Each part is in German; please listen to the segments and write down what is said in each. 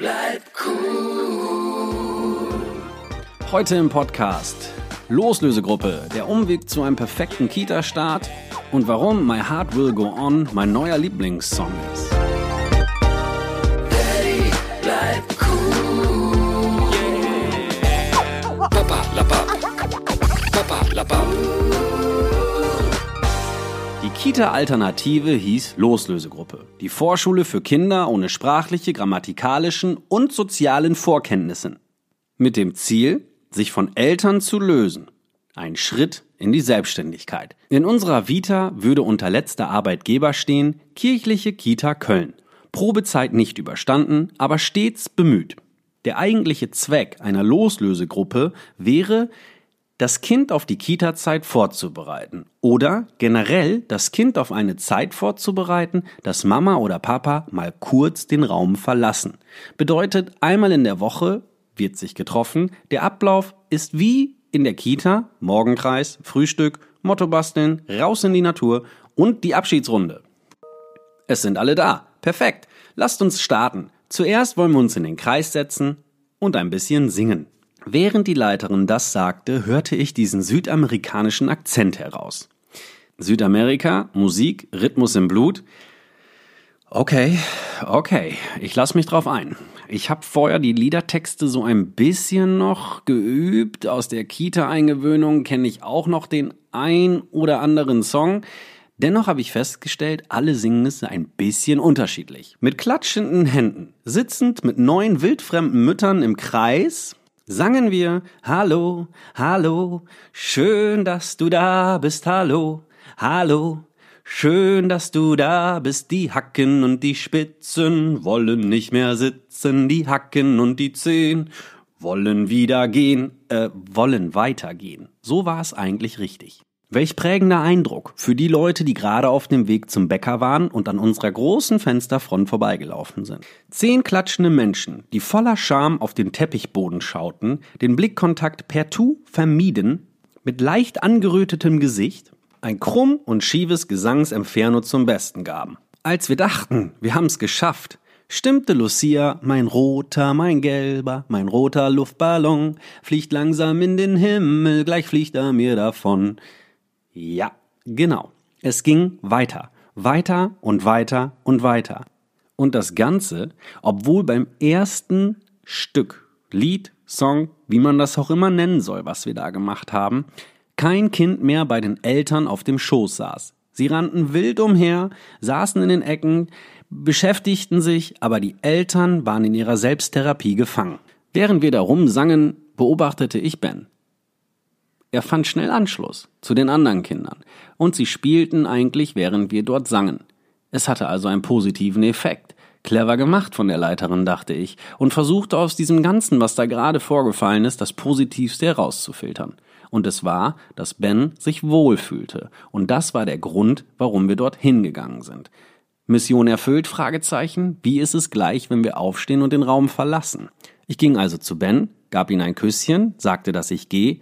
Bleib cool. Heute im Podcast Loslösegruppe, der Umweg zu einem perfekten Kita-Start und warum My Heart Will Go On mein neuer Lieblingssong ist. Daddy, bleib cool. Papa, lappa. Papa, lappa. Kita-Alternative hieß Loslösegruppe. Die Vorschule für Kinder ohne sprachliche, grammatikalischen und sozialen Vorkenntnissen. Mit dem Ziel, sich von Eltern zu lösen. Ein Schritt in die Selbstständigkeit. In unserer Vita würde unter letzter Arbeitgeber stehen Kirchliche Kita Köln. Probezeit nicht überstanden, aber stets bemüht. Der eigentliche Zweck einer Loslösegruppe wäre, das Kind auf die Kita-Zeit vorzubereiten oder generell das Kind auf eine Zeit vorzubereiten, dass Mama oder Papa mal kurz den Raum verlassen. Bedeutet, einmal in der Woche wird sich getroffen. Der Ablauf ist wie in der Kita, Morgenkreis, Frühstück, Motto basteln, raus in die Natur und die Abschiedsrunde. Es sind alle da. Perfekt. Lasst uns starten. Zuerst wollen wir uns in den Kreis setzen und ein bisschen singen. Während die Leiterin das sagte, hörte ich diesen südamerikanischen Akzent heraus. Südamerika, Musik, Rhythmus im Blut. Okay, okay, ich lass mich drauf ein. Ich habe vorher die Liedertexte so ein bisschen noch geübt. Aus der Kita-Eingewöhnung kenne ich auch noch den ein oder anderen Song. Dennoch habe ich festgestellt, alle singen es ein bisschen unterschiedlich. Mit klatschenden Händen, sitzend mit neun wildfremden Müttern im Kreis, sangen wir Hallo, Hallo, schön, dass du da bist, Hallo, Hallo, schön, dass du da bist. Die Hacken und die Spitzen wollen nicht mehr sitzen, die Hacken und die Zehen wollen wieder gehen, äh, wollen weitergehen. So war es eigentlich richtig. Welch prägender Eindruck für die Leute, die gerade auf dem Weg zum Bäcker waren und an unserer großen Fensterfront vorbeigelaufen sind. Zehn klatschende Menschen, die voller Scham auf den Teppichboden schauten, den Blickkontakt per Tu vermieden, mit leicht angerötetem Gesicht, ein krumm und schiefes Gesangsinferno zum Besten gaben. Als wir dachten, wir haben's geschafft, stimmte Lucia, mein roter, mein gelber, mein roter Luftballon, fliegt langsam in den Himmel, gleich fliegt er mir davon. Ja, genau. Es ging weiter, weiter und weiter und weiter. Und das Ganze, obwohl beim ersten Stück, Lied, Song, wie man das auch immer nennen soll, was wir da gemacht haben, kein Kind mehr bei den Eltern auf dem Schoß saß. Sie rannten wild umher, saßen in den Ecken, beschäftigten sich, aber die Eltern waren in ihrer Selbsttherapie gefangen. Während wir da rumsangen, beobachtete ich Ben. Er fand schnell Anschluss zu den anderen Kindern und sie spielten eigentlich, während wir dort sangen. Es hatte also einen positiven Effekt. Clever gemacht von der Leiterin, dachte ich, und versuchte aus diesem Ganzen, was da gerade vorgefallen ist, das Positivste herauszufiltern. Und es war, dass Ben sich wohlfühlte. Und das war der Grund, warum wir dort hingegangen sind. Mission erfüllt? Fragezeichen. Wie ist es gleich, wenn wir aufstehen und den Raum verlassen? Ich ging also zu Ben, gab ihm ein Küsschen, sagte, dass ich gehe,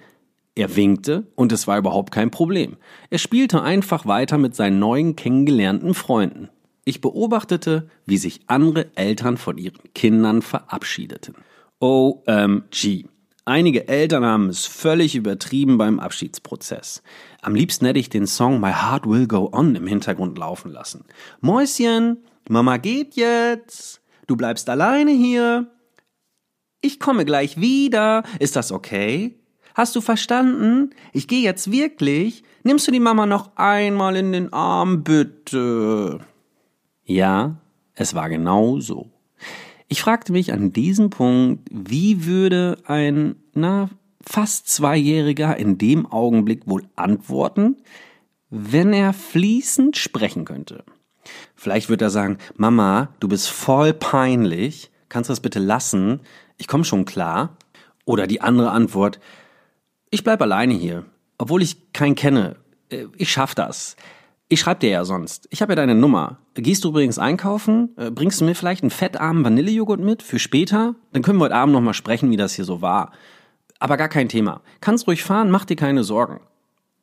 er winkte und es war überhaupt kein Problem. Er spielte einfach weiter mit seinen neuen kennengelernten Freunden. Ich beobachtete, wie sich andere Eltern von ihren Kindern verabschiedeten. OMG. Einige Eltern haben es völlig übertrieben beim Abschiedsprozess. Am liebsten hätte ich den Song My Heart Will Go On im Hintergrund laufen lassen. Mäuschen, Mama geht jetzt. Du bleibst alleine hier. Ich komme gleich wieder. Ist das okay? Hast du verstanden? Ich gehe jetzt wirklich. Nimmst du die Mama noch einmal in den Arm, bitte? Ja, es war genau so. Ich fragte mich an diesem Punkt, wie würde ein, na, fast Zweijähriger in dem Augenblick wohl antworten, wenn er fließend sprechen könnte. Vielleicht wird er sagen, Mama, du bist voll peinlich, kannst du das bitte lassen? Ich komme schon klar. Oder die andere Antwort, ich bleib alleine hier, obwohl ich keinen kenne. Äh, ich schaff das. Ich schreib dir ja sonst. Ich habe ja deine Nummer. Gehst du übrigens einkaufen? Äh, bringst du mir vielleicht einen fettarmen Vanillejoghurt mit für später? Dann können wir heute Abend nochmal sprechen, wie das hier so war. Aber gar kein Thema. Kannst ruhig fahren, mach dir keine Sorgen.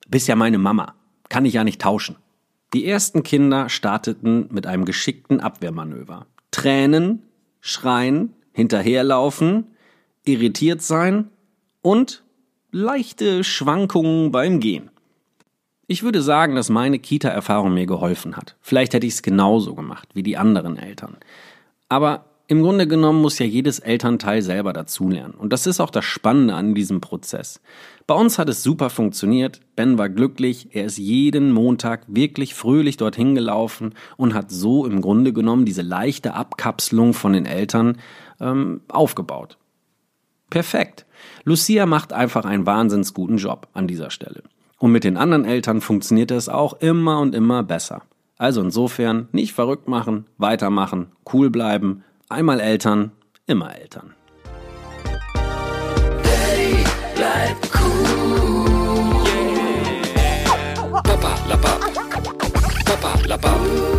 Bist ja meine Mama. Kann ich ja nicht tauschen. Die ersten Kinder starteten mit einem geschickten Abwehrmanöver. Tränen schreien, hinterherlaufen, irritiert sein und leichte Schwankungen beim Gehen. Ich würde sagen, dass meine Kita-Erfahrung mir geholfen hat. Vielleicht hätte ich es genauso gemacht wie die anderen Eltern. Aber im Grunde genommen muss ja jedes Elternteil selber dazulernen. Und das ist auch das Spannende an diesem Prozess. Bei uns hat es super funktioniert. Ben war glücklich. Er ist jeden Montag wirklich fröhlich dorthin gelaufen und hat so im Grunde genommen diese leichte Abkapselung von den Eltern ähm, aufgebaut. Perfekt. Lucia macht einfach einen wahnsinns guten Job an dieser Stelle. Und mit den anderen Eltern funktioniert es auch immer und immer besser. Also insofern nicht verrückt machen, weitermachen, cool bleiben, einmal Eltern, immer Eltern. Daddy, bleib cool. Papa, la Papp. Papa, la Papp.